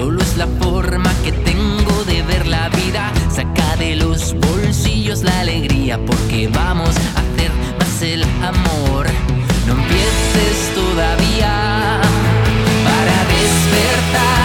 Solo es la forma que tengo de ver la vida. Saca de los bolsillos la alegría porque vamos a hacer más el amor. No empieces todavía para despertar.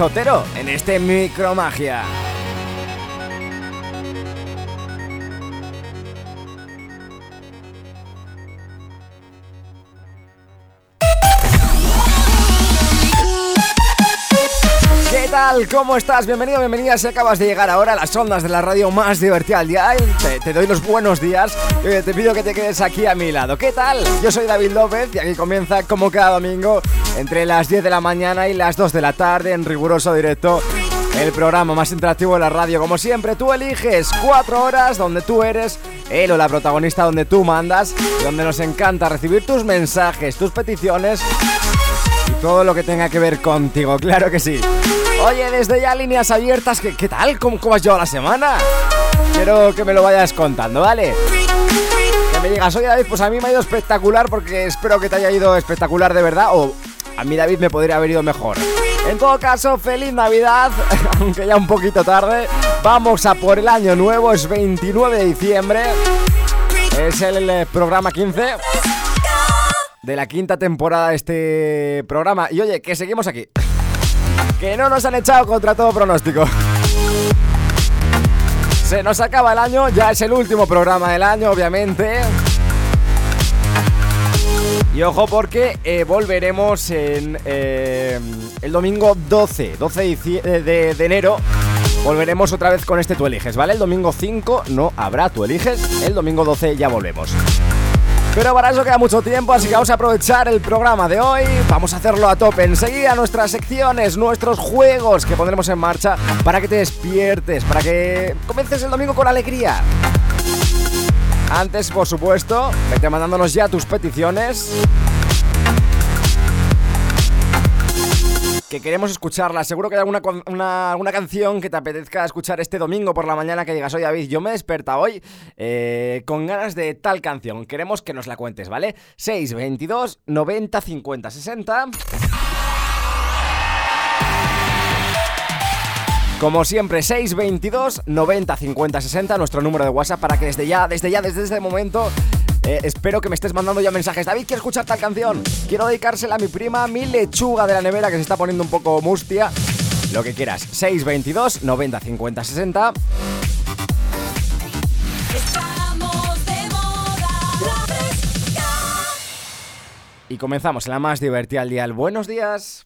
Zotero en este Micromagia. Tal? ¿Cómo estás? Bienvenido, bienvenida si acabas de llegar ahora a las ondas de la radio más divertida del día. Te, te doy los buenos días y te pido que te quedes aquí a mi lado. ¿Qué tal? Yo soy David López y aquí comienza como cada domingo entre las 10 de la mañana y las 2 de la tarde en riguroso directo. El programa más interactivo de la radio, como siempre, tú eliges 4 horas donde tú eres él o la protagonista, donde tú mandas, donde nos encanta recibir tus mensajes, tus peticiones y todo lo que tenga que ver contigo, claro que sí. Oye, desde ya líneas abiertas, ¿qué, tal? ¿Cómo, ¿Cómo has llevado la semana? Quiero que me lo vayas contando, ¿vale? Que me digas, oye David, pues a mí me ha ido espectacular porque espero que te haya ido espectacular de verdad o a mí David me podría haber ido mejor. En todo caso, feliz Navidad, aunque ya un poquito tarde. Vamos a por el año nuevo, es 29 de diciembre. Es el programa 15 de la quinta temporada de este programa. Y oye, que seguimos aquí. Que no nos han echado contra todo pronóstico. Se nos acaba el año, ya es el último programa del año, obviamente. Y ojo porque eh, volveremos en eh, el domingo 12, 12 de, de, enero. Volveremos otra vez con este Tú Eliges, ¿vale? El domingo 5 no habrá Tú Eliges, el domingo 12 ya volvemos. Pero para eso queda mucho tiempo, así que vamos a aprovechar el programa de hoy. Vamos a hacerlo a tope. Enseguida nuestras secciones, nuestros juegos que pondremos en marcha para que te despiertes, para que comiences el domingo con alegría. Antes, por supuesto, vete mandándonos ya tus peticiones. Que queremos escucharla. Seguro que hay alguna, alguna canción que te apetezca escuchar este domingo por la mañana que digas, oye David, yo me desperta hoy eh, con ganas de tal canción. Queremos que nos la cuentes, ¿vale? 622 90 50 60. Como siempre, 622 90 50 60, nuestro número de WhatsApp para que desde ya, desde ya, desde este momento eh, espero que me estés mandando ya mensajes. David, quiero escuchar tal canción. Quiero dedicársela a mi prima, mi lechuga de la nevera que se está poniendo un poco mustia. Lo que quieras. 622 90 50 60. Y comenzamos en la más divertida al día. Buenos días.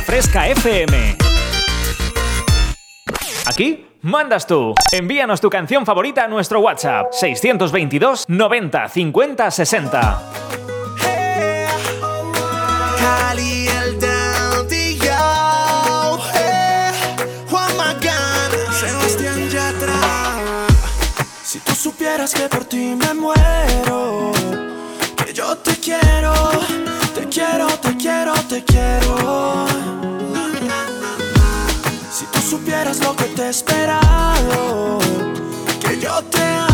Fresca FM. Aquí mandas tú. Envíanos tu canción favorita a nuestro WhatsApp 622 90 50 60. Si tú supieras que por ti me muero, que yo te quiero, te quiero, te quiero, te quiero. eras lo que te he esperado, que yo te amo.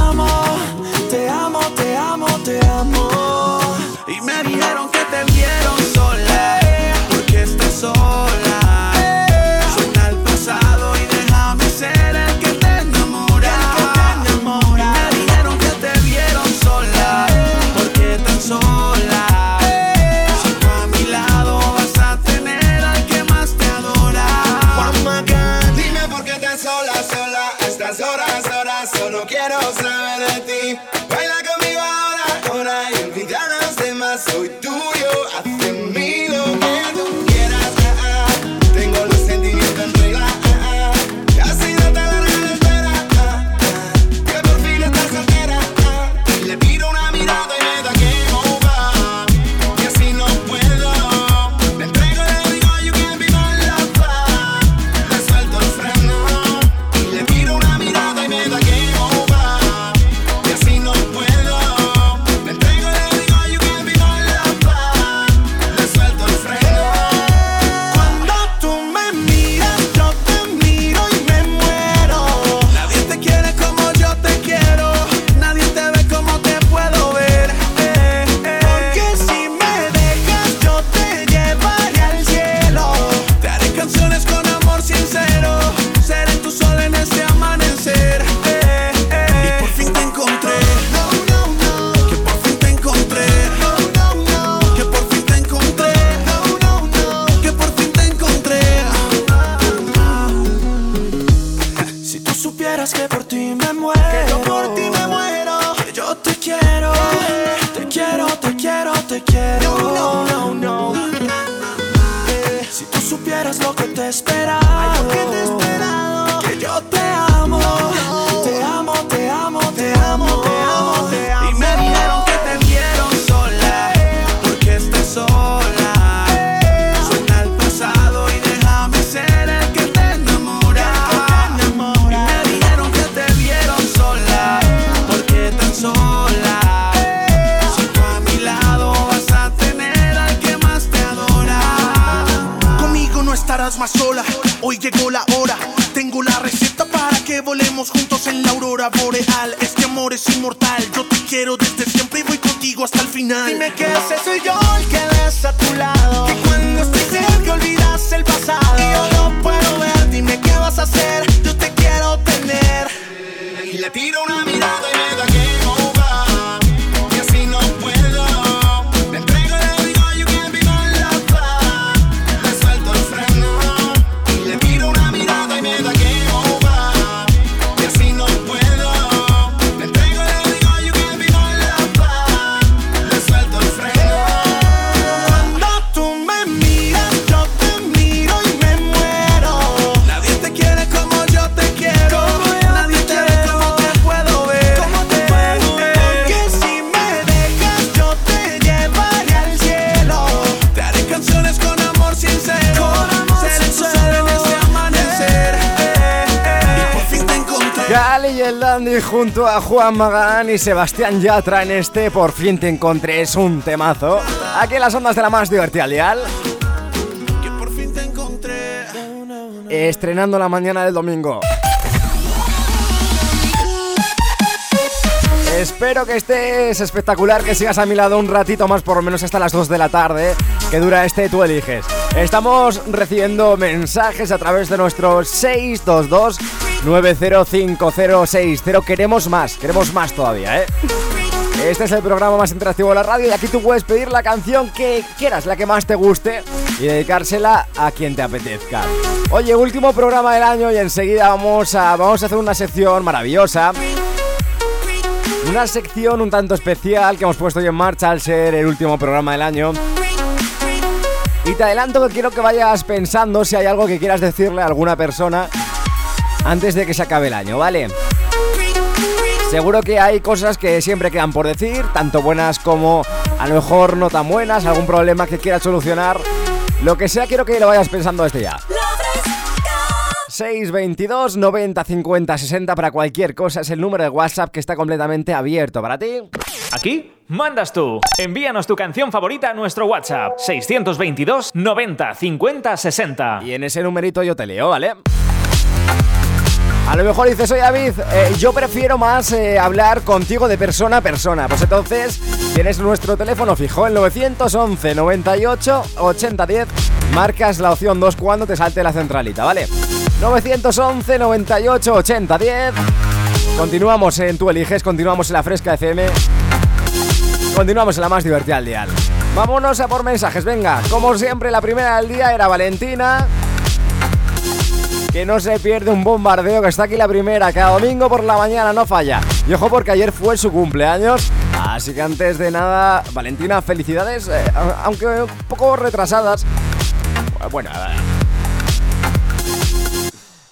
Juan Magán y Sebastián Yatra en este Por fin te encontré, es un temazo. Aquí en las ondas de la más divertida, Leal. Estrenando la mañana del domingo. Espero que estés espectacular, que sigas a mi lado un ratito más, por lo menos hasta las 2 de la tarde, que dura este Tú Eliges. Estamos recibiendo mensajes a través de nuestro 622 90506. Queremos más, queremos más todavía, ¿eh? Este es el programa más interactivo de la radio y aquí tú puedes pedir la canción que quieras, la que más te guste y dedicársela a quien te apetezca. Oye, último programa del año y enseguida vamos a, vamos a hacer una sección maravillosa. Una sección un tanto especial que hemos puesto hoy en marcha al ser el último programa del año. Y te adelanto que quiero que vayas pensando si hay algo que quieras decirle a alguna persona antes de que se acabe el año, ¿vale? Seguro que hay cosas que siempre quedan por decir, tanto buenas como a lo mejor no tan buenas, algún problema que quieras solucionar, lo que sea, quiero que lo vayas pensando desde ya. 622 90 50 60 para cualquier cosa es el número de WhatsApp que está completamente abierto para ti. Aquí mandas tú. Envíanos tu canción favorita a nuestro WhatsApp 622 90 50 60. Y en ese numerito yo te leo, ¿vale? A lo mejor dices, oye David, eh, yo prefiero más eh, hablar contigo de persona a persona. Pues entonces tienes nuestro teléfono fijo, el 911 98 80 10. Marcas la opción 2 cuando te salte la centralita, ¿vale? 911 98 80 10. Continuamos en Tú Eliges, continuamos en la Fresca FM. Continuamos en la más divertida al día. Vámonos a por mensajes, venga. Como siempre, la primera del día era Valentina que no se pierde un bombardeo, que está aquí la primera, cada domingo por la mañana no falla. Y ojo porque ayer fue su cumpleaños, así que antes de nada, Valentina, felicidades, eh, aunque un poco retrasadas. Bueno,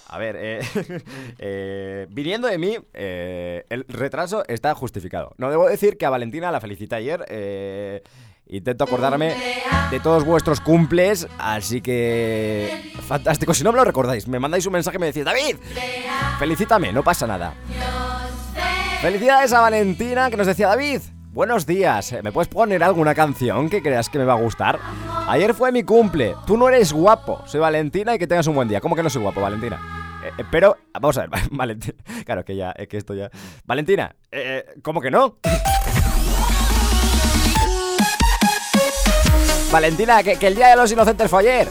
a ver, eh, eh, viniendo de mí, el retraso está justificado. No debo decir que a Valentina la felicité ayer. Intento acordarme de todos vuestros cumples, así que... Fantástico, si no me lo recordáis, me mandáis un mensaje y me decís, David, felicítame, no pasa nada. Felicidades a Valentina que nos decía, David, buenos días, ¿me puedes poner alguna canción que creas que me va a gustar? Ayer fue mi cumple, tú no eres guapo, soy Valentina y que tengas un buen día. ¿Cómo que no soy guapo, Valentina? Eh, eh, pero, vamos a ver, Valentina, claro que ya, es que esto ya... Valentina, eh, ¿cómo que no? Valentina, que, el Día de los Inocentes fue ayer.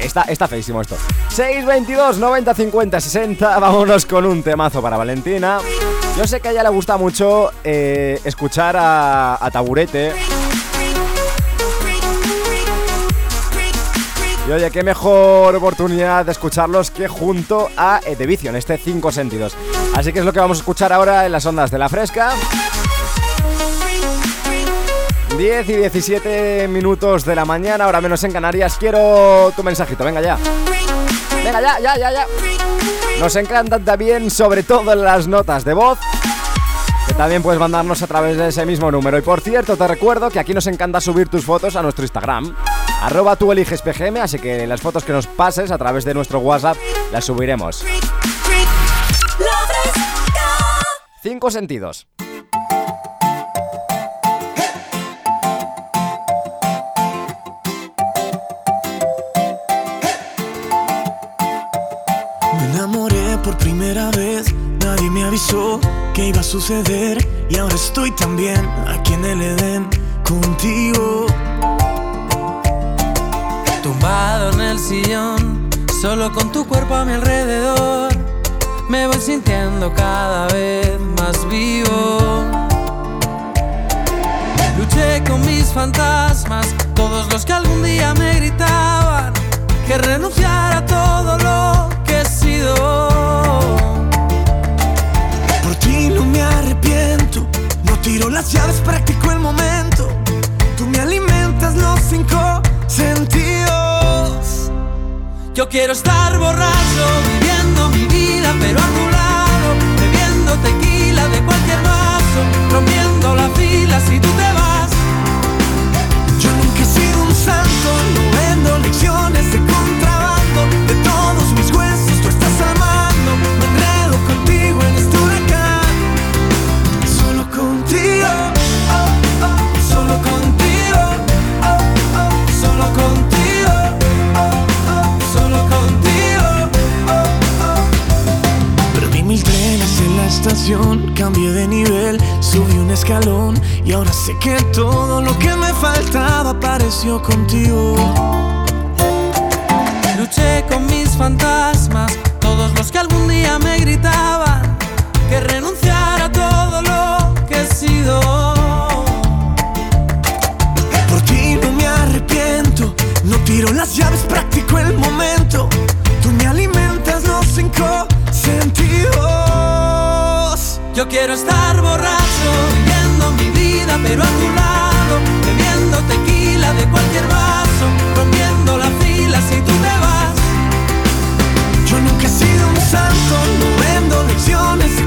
Está, está feísimo esto. 622 90 50 60. Vámonos con un temazo para Valentina. Yo sé que a ella le gusta mucho eh, escuchar a, Taburete. Y oye, qué mejor oportunidad de escucharlos que junto a The Vicio en este 5 sentidos. Así que es lo que vamos a escuchar ahora en las ondas de la fresca. 10 y 17 minutos de la mañana, ahora menos en Canarias. Quiero tu mensajito, venga ya. Venga ya, ya, ya, ya. Nos encantan también, sobre todo las notas de voz. Que también puedes mandarnos a través de ese mismo número. Y por cierto, te recuerdo que aquí nos encanta subir tus fotos a nuestro Instagram. Arroba tú eliges PGM, así que las fotos que nos pases a través de nuestro WhatsApp las subiremos. Cinco sentidos. Primera vez nadie me avisó que iba a suceder y ahora estoy también aquí en el Edén contigo. Tumbado en el sillón, solo con tu cuerpo a mi alrededor, me voy sintiendo cada vez más vivo. Luché con mis fantasmas, todos los que algún día me gritaban que renunciara a todo lo que he sido. Me arrepiento, no tiro las llaves, practico el momento. Tú me alimentas los cinco sentidos. Yo quiero estar borracho, viviendo mi vida, pero a tu lado, bebiendo tequila de cualquier vaso, rompiendo la fila si tú te vas. Estación, cambié de nivel, subí un escalón y ahora sé que todo lo que me faltaba apareció contigo. Luché con mis fantasmas, todos los que algún día me gritaban que renunciara a todo lo que he sido. Por ti no me arrepiento, no tiro las llaves, practico el momento. Tú me alimentas los cinco sentidos. Yo quiero estar borracho, viviendo mi vida, pero a tu lado, bebiendo tequila de cualquier vaso, rompiendo la fila si tú te vas. Yo nunca he sido un santo, no vendo lecciones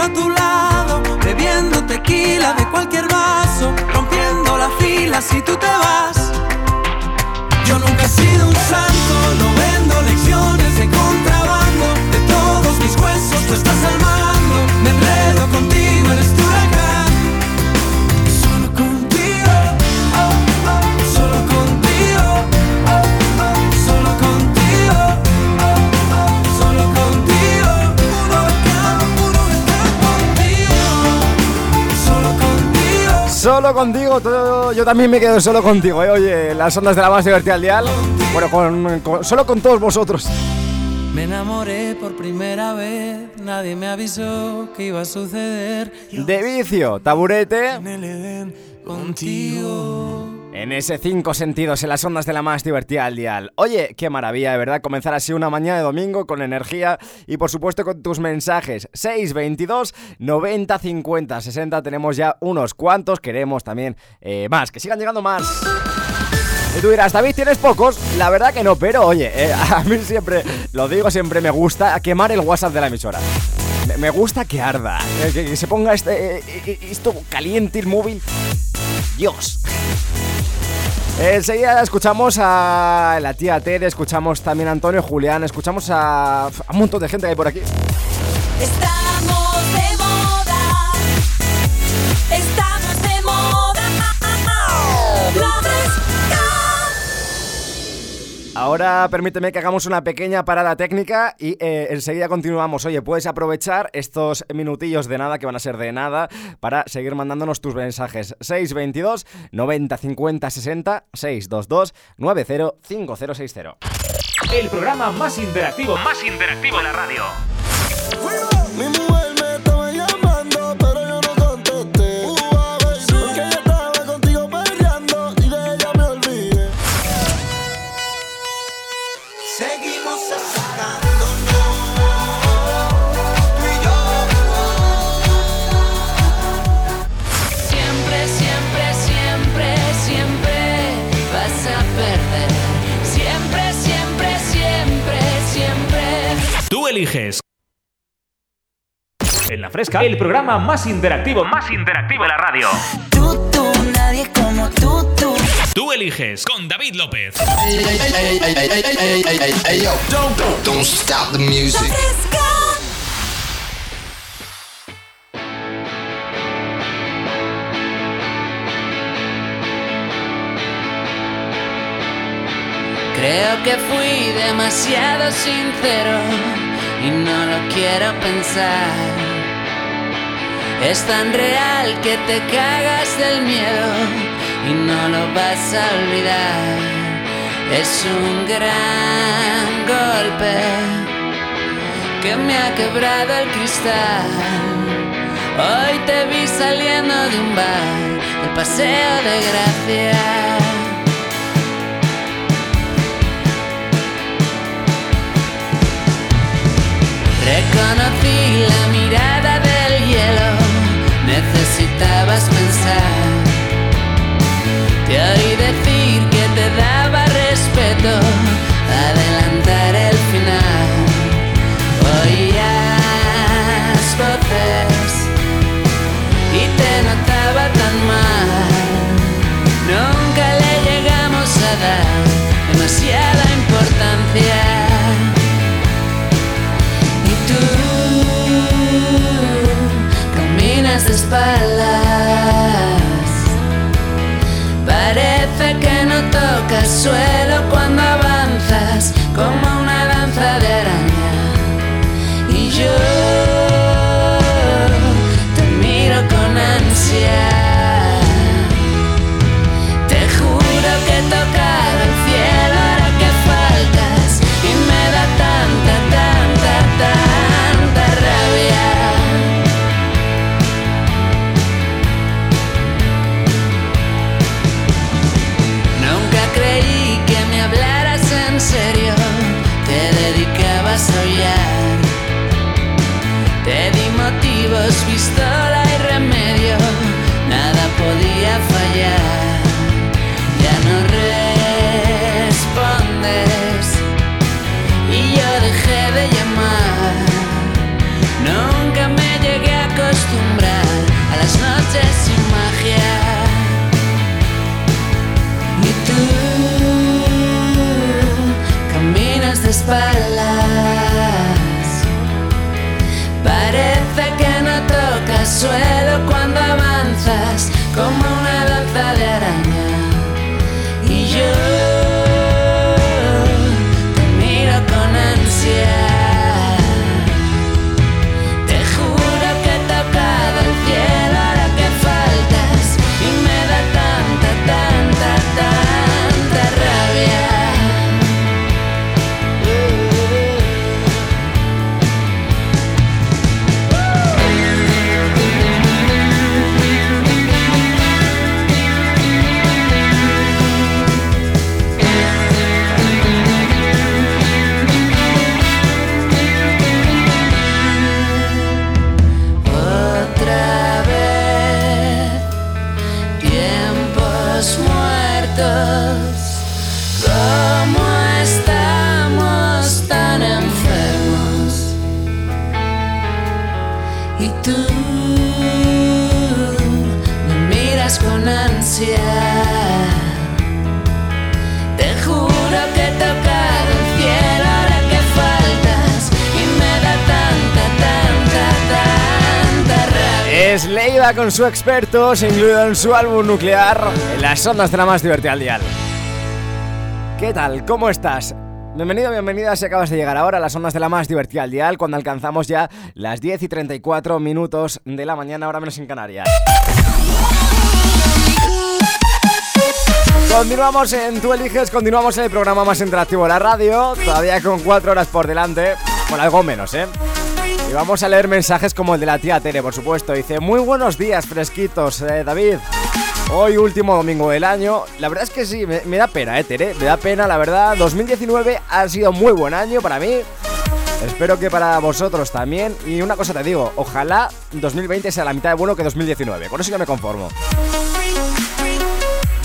pero a tu lado, bebiendo tequila de cualquier vaso, rompiendo la fila si tú te vas. Yo nunca he sido un santo, no vendo lecciones de contrabando, de todos mis huesos tú estás al mar. Solo contigo, todo, yo también me quedo solo contigo, ¿eh? Oye, las ondas de la más divertida al dial. Bueno, con, solo con todos vosotros. Me enamoré por primera vez, nadie me avisó que iba a suceder. De vicio, taburete. contigo. En ese cinco sentidos, en las ondas de la más divertida al dial. Oye, qué maravilla, de verdad, comenzar así una mañana de domingo con energía y por supuesto con tus mensajes. 622 90 50 60. Tenemos ya unos cuantos, queremos también eh, más, que sigan llegando más. Y tú dirás, David, tienes pocos. La verdad que no, pero oye, eh, a mí siempre, lo digo, siempre me gusta quemar el WhatsApp de la emisora. Me, gusta que arda, eh, que, se ponga este, esto caliente el móvil. Dios. Enseguida escuchamos a la tía Ted, escuchamos también a Antonio Julián, escuchamos a, un montón de gente que hay por aquí. Estamos de moda. Ahora permíteme que hagamos una pequeña parada técnica y eh, enseguida continuamos. Oye, puedes aprovechar estos minutillos de nada, que van a ser de nada, para seguir mandándonos tus mensajes. 622 90 50 60 622 90 5060. El programa más interactivo, más interactivo de la radio. Fresca, el programa más interactivo, más interactivo de la radio. Tú, tú, nadie como tú, tú. Tú eliges con David López. Don't stop the music. Creo que fui demasiado sincero y no lo quiero pensar. Es tan real que te cagas del miedo y no lo vas a olvidar. Es un gran golpe que me ha quebrado el cristal. Hoy te vi saliendo de un bar, de paseo de gracia. Reconocí Es Leiva con su expertos, incluido en su álbum nuclear, las ondas de la más divertida al dial. ¿Qué tal? ¿Cómo estás? Bienvenido, bienvenida si acabas de llegar ahora a las ondas de la más divertida al dial cuando alcanzamos ya las 10 y 34 minutos de la mañana, ahora menos en Canarias. Continuamos en Tú Eliges, continuamos en el programa más interactivo de la radio, todavía con 4 horas por delante, bueno, algo menos, ¿eh? Y vamos a leer mensajes como el de la tía Tere, por supuesto. Dice, muy buenos días, fresquitos, eh, David. Hoy último domingo del año. La verdad es que sí, me, me da pena, eh, Tere. Me da pena, la verdad. 2019 ha sido muy buen año para mí. Espero que para vosotros también. Y una cosa te digo, ojalá 2020 sea la mitad de bueno que 2019. Con eso ya me conformo.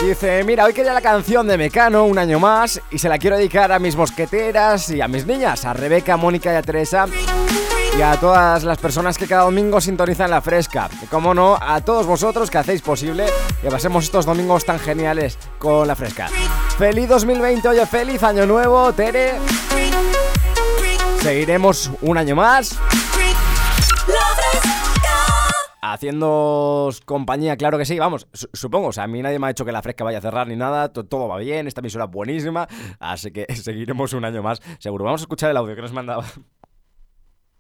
Dice, mira, hoy quería la canción de Mecano, un año más, y se la quiero dedicar a mis mosqueteras y a mis niñas, a Rebeca, Mónica y a Teresa, y a todas las personas que cada domingo sintonizan la fresca. Y como no, a todos vosotros que hacéis posible que pasemos estos domingos tan geniales con la fresca. Feliz 2020, oye, feliz año nuevo, Tere. Seguiremos un año más. Haciendo compañía, claro que sí, vamos, su- supongo, o sea, a mí nadie me ha dicho que la fresca vaya a cerrar ni nada, to- todo va bien, esta emisora es buenísima, así que seguiremos un año más, seguro. Vamos a escuchar el audio que nos mandaba.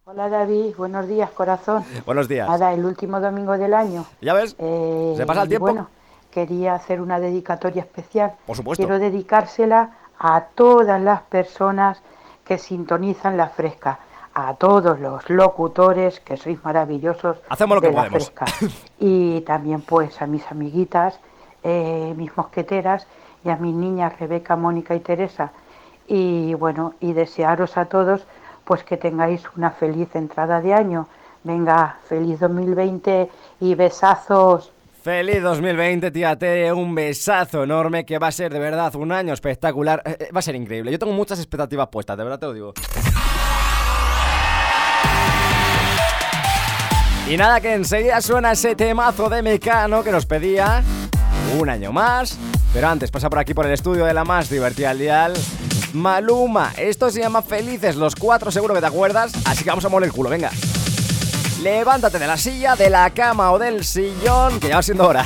Hola David, buenos días corazón. Buenos días. Nada, el último domingo del año. ¿Ya ves? Eh, ¿Se pasa el tiempo? Bueno, quería hacer una dedicatoria especial. Por supuesto. Quiero dedicársela a todas las personas que sintonizan la fresca, a todos los locutores que sois maravillosos Hacemos lo de que la podemos. fresca. Y también pues a mis amiguitas, eh, mis mosqueteras y a mis niñas Rebeca, Mónica y Teresa. Y bueno, y desearos a todos pues que tengáis una feliz entrada de año. Venga, feliz 2020 y besazos. Feliz 2020, tía Tere, un besazo enorme que va a ser de verdad un año espectacular, Eh, eh, va a ser increíble. Yo tengo muchas expectativas puestas, de verdad te lo digo. Y nada, que enseguida suena ese temazo de Mecano que nos pedía un año más. Pero antes pasa por aquí por el estudio de la más divertida al dial. Maluma, esto se llama Felices los cuatro, seguro que te acuerdas. Así que vamos a moler el culo, venga. Levántate de la silla, de la cama o del sillón, que ya va siendo hora.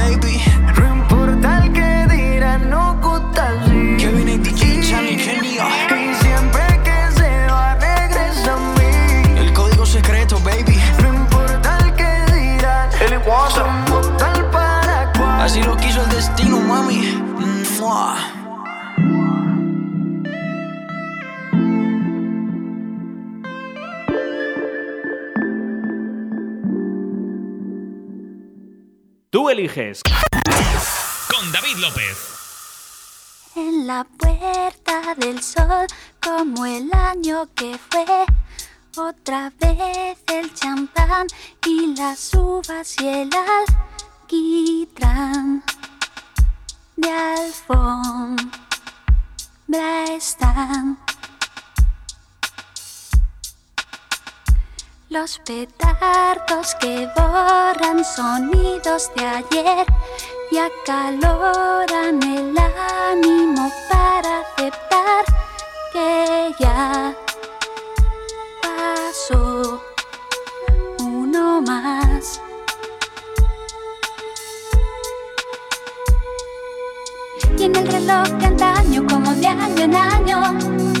eliges. Con David López. En la puerta del sol, como el año que fue, otra vez el champán y las uvas y el alquitrán de alfombra están. Los petardos que borran sonidos de ayer y acaloran el ánimo para aceptar que ya pasó uno más. Y en el reloj de antaño, como de año en año,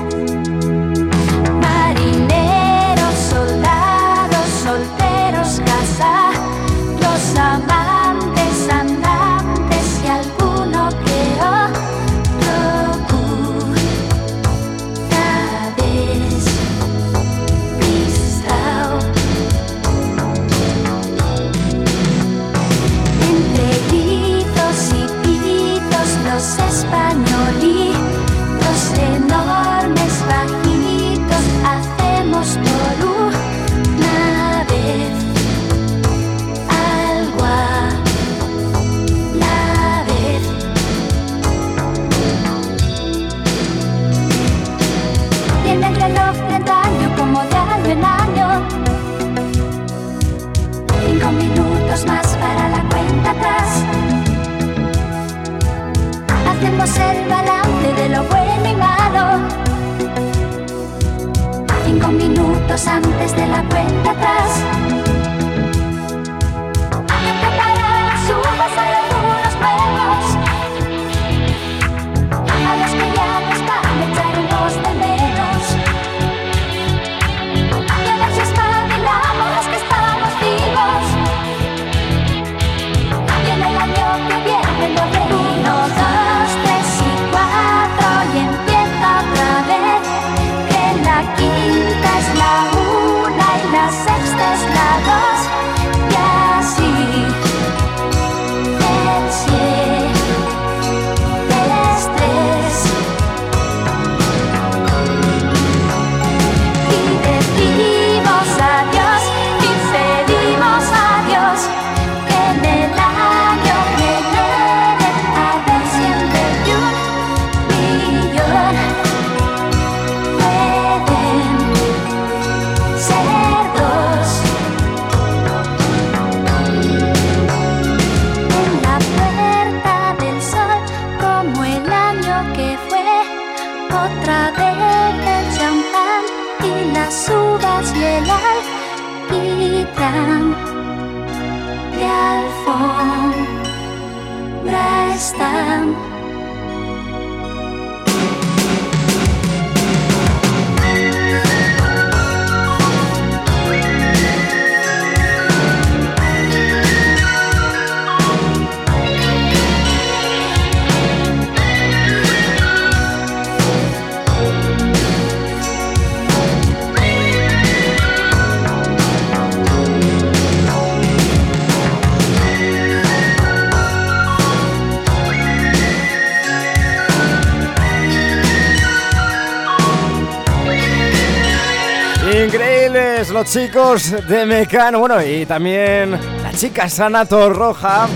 Chicos de Mecano, bueno, y también la chica Sana Torroja.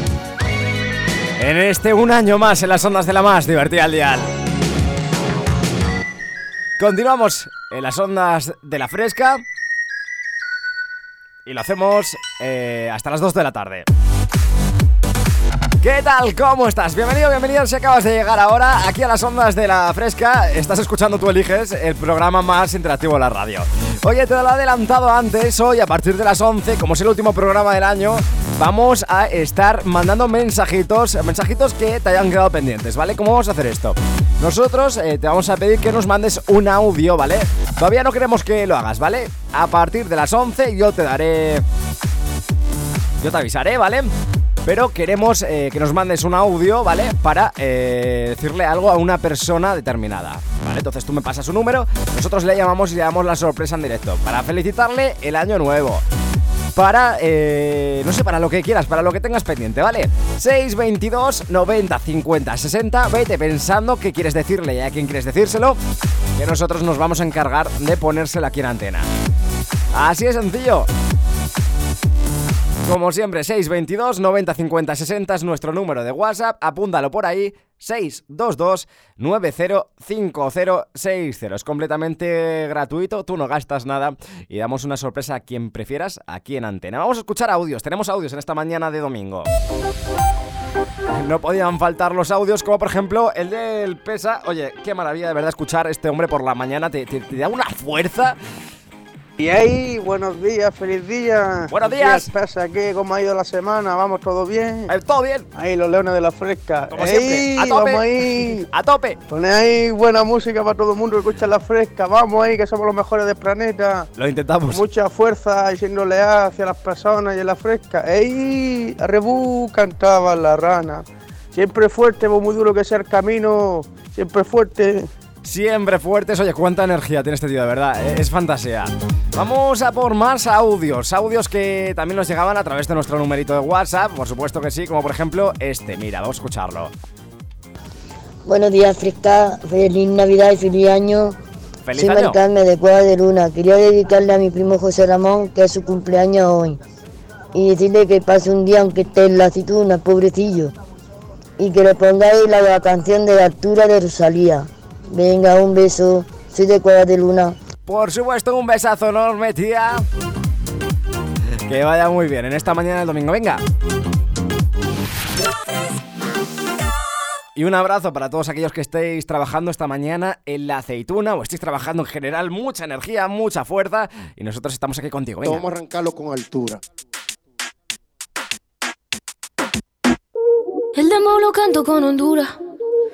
En este un año más en las ondas de la más divertida al dial. Continuamos en las ondas de la fresca. Y lo hacemos eh, hasta las 2 de la tarde. ¿Qué tal? ¿Cómo estás? Bienvenido, bienvenido. Si acabas de llegar ahora aquí a las ondas de la fresca, estás escuchando Tú Eliges, el programa más interactivo de la radio. Oye, te lo he adelantado antes, hoy a partir de las 11, como es el último programa del año, vamos a estar mandando mensajitos, mensajitos que te hayan quedado pendientes, ¿vale? ¿Cómo vamos a hacer esto? Nosotros eh, te vamos a pedir que nos mandes un audio, ¿vale? Todavía no queremos que lo hagas, ¿vale? A partir de las 11 yo te daré... Yo te avisaré, ¿vale? Pero queremos eh, que nos mandes un audio, ¿vale? Para eh, decirle algo a una persona determinada, ¿vale? Entonces tú me pasas su número, nosotros le llamamos y le damos la sorpresa en directo para felicitarle el año nuevo. Para, eh, no sé, para lo que quieras, para lo que tengas pendiente, ¿vale? 622 90 50 60, vete pensando qué quieres decirle y a quién quieres decírselo, que nosotros nos vamos a encargar de ponérselo aquí en antena. Así de sencillo. Como siempre, 622 90 50 60 es nuestro número de WhatsApp. Apúntalo por ahí. 622 905060. Es completamente gratuito, tú no gastas nada y damos una sorpresa a quien prefieras aquí en antena. Vamos a escuchar audios. Tenemos audios en esta mañana de domingo. No podían faltar los audios, como por ejemplo el del Pesa. Oye, qué maravilla de verdad escuchar a este hombre por la mañana. Te, da una fuerza. Y ahí, buenos días, feliz día. Buenos días. ¿Qué pasa? ¿Qué? ¿Cómo ha ido la semana? ¿Vamos todo bien? Todo bien. Ahí, los leones de la fresca. Como ¡Ey! siempre. A tope. Vamos ahí. A tope. Poné ahí buena música para todo el mundo que escucha la fresca. Vamos ahí, que somos los mejores del planeta. Lo intentamos. Con mucha fuerza y siendo leal hacia las personas y en la fresca. ¡Ey! Arrebú cantaba la rana. Siempre fuerte, por muy duro que sea el camino. Siempre fuerte. Siempre fuertes. Oye, cuánta energía tiene este tío, de verdad. eh, Es fantasía. Vamos a por más audios. Audios que también nos llegaban a través de nuestro numerito de WhatsApp. Por supuesto que sí, como por ejemplo este. Mira, vamos a escucharlo. Buenos días, Fresca. Feliz Navidad y feliz año. ¡Feliz Soy año! Maricarme de Cueva de Luna. Quería dedicarle a mi primo José Ramón, que es su cumpleaños hoy. Y decirle que pase un día aunque esté en la aceituna, pobrecillo. Y que le pongáis la canción de altura de Rosalía. Venga, un beso. Soy de Cueva de Luna. Por supuesto, un besazo enorme, tía. Que vaya muy bien en esta mañana del domingo. Venga. Y un abrazo para todos aquellos que estéis trabajando esta mañana en la aceituna o estéis trabajando en general. Mucha energía, mucha fuerza. Y nosotros estamos aquí contigo. Venga. Vamos a arrancarlo con altura. El demo lo canto con Honduras.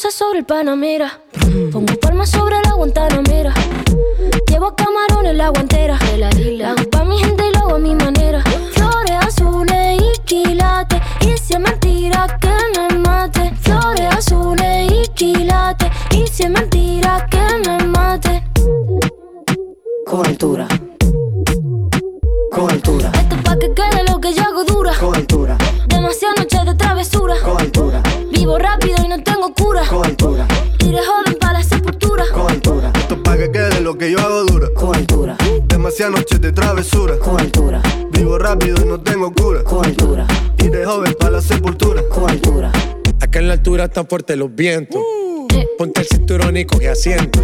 Rosas sobre el Panamera. Pongo palmas sobre la Guantanamera. Llevo camarones la guantera. La hago pa' mi gente y lo hago a mi manera. Flores azules y quilates. Y si es mentira que me mate. Flores azules y quilates. Y si es mentira que me mate. Con altura. Con altura, Esto es pa' que quede lo que yo hago dura. con altura, Vivo rápido y no tengo cura. con altura, Y de joven para la sepultura. con altura. Esto es pa' que quede lo que yo hago dura. Con altura, Demasiadas noches de travesura. con altura, Vivo rápido y no tengo cura. con altura, Y de joven pa' la sepultura. con altura. Aquel en la altura están fuertes los vientos. Ponte el cinturón y coge asiento.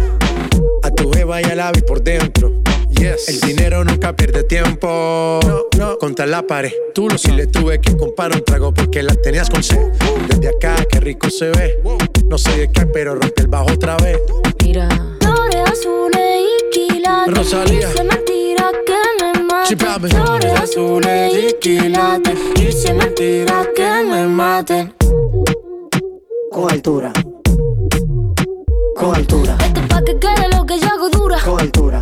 A tu beba y al ave por dentro. Yes. El dinero nunca pierde tiempo. No, Contra la pared. Tú lo si le tuve que comprar un trago porque las tenías con sed. Desde acá, qué rico se ve. No sé de qué, pero rompe el bajo otra vez. Mira. Flores azules y quilates. Rosalía. Dice mentira que me papi. Flores azules y quilates. Dice mentira que me maten. Con altura. Con altura. Esto es pa' que quede lo que yo hago dura. Con altura.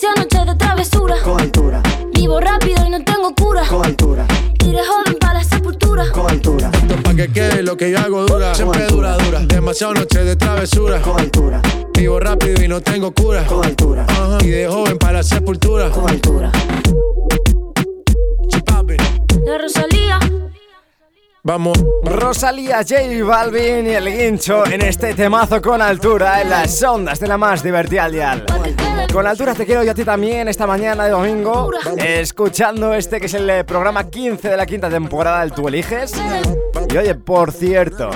Demasiadas noches de travesura. Con altura. Vivo rápido y no tengo cura. Con altura. Iré joven para la sepultura. Con altura. Esto es pa' que quede lo que yo hago dura. Siempre dura, dura. Demasiado noche de travesura. Con altura. Vivo rápido y no tengo cura. Con altura. Ajá. Y de joven para la sepultura. Con altura. La Rosalía. Vamos. Rosalía, J Balvin y el guincho en este temazo con altura en las ondas de la más divertida al dial. Con altura te quiero yo a ti también esta mañana de domingo, escuchando este que es el eh, programa 15 de la quinta temporada del Tú Eliges. Y oye, por cierto,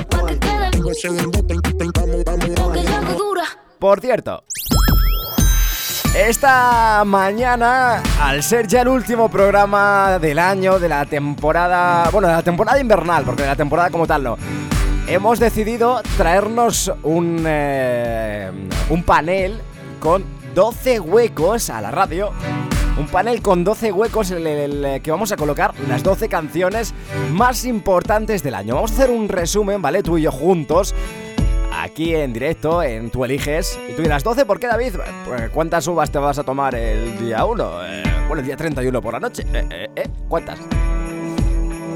Pa' que Esta mañana, al ser ya el último programa del año, de la temporada, bueno, de la temporada invernal, porque de la temporada como tal no, hemos decidido traernos un, eh, un panel con 12 huecos a la radio. Un panel con 12 huecos en el, que vamos a colocar las 12 canciones más importantes del año. Vamos a hacer un resumen, ¿vale? Tú y yo juntos aquí en directo, en Tú Eliges. Y tú dirás, 12, ¿por qué, David? Pues, ¿Cuántas uvas te vas a tomar el día 1? bueno, el día 31 por la noche. Eh, eh, eh, ¿Cuántas?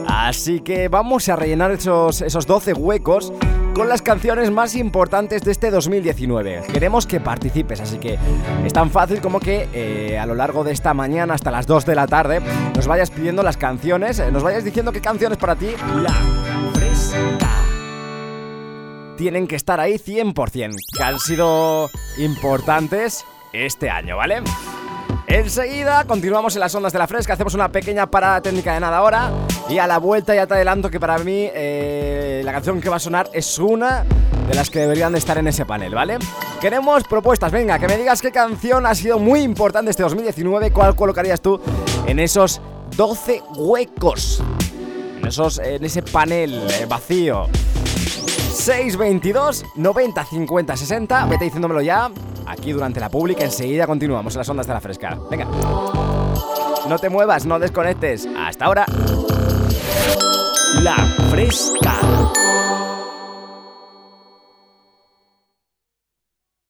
Así que vamos a rellenar esos, esos 12 huecos con las canciones más importantes de este 2019. Queremos que participes, así que es tan fácil como que eh, a lo largo de esta mañana hasta las 2 de la tarde nos vayas pidiendo las canciones, eh, nos vayas diciendo qué canciones para ti la fresca tienen que estar ahí 100%, que han sido importantes este año, ¿vale? Enseguida continuamos en las ondas de la fresca, hacemos una pequeña parada técnica de nada ahora y a la vuelta ya te adelanto que para mí eh, la canción que va a sonar es una de las que deberían de estar en ese panel, ¿vale? Queremos propuestas, venga, que me digas qué canción ha sido muy importante este 2019, cuál colocarías tú en esos 12 huecos, en, esos, en ese panel eh, vacío. 622 90 50 60. Vete diciéndomelo ya. Aquí durante la pública. Enseguida continuamos en las ondas de la fresca. Venga. No te muevas, no desconectes. Hasta ahora. La Fresca.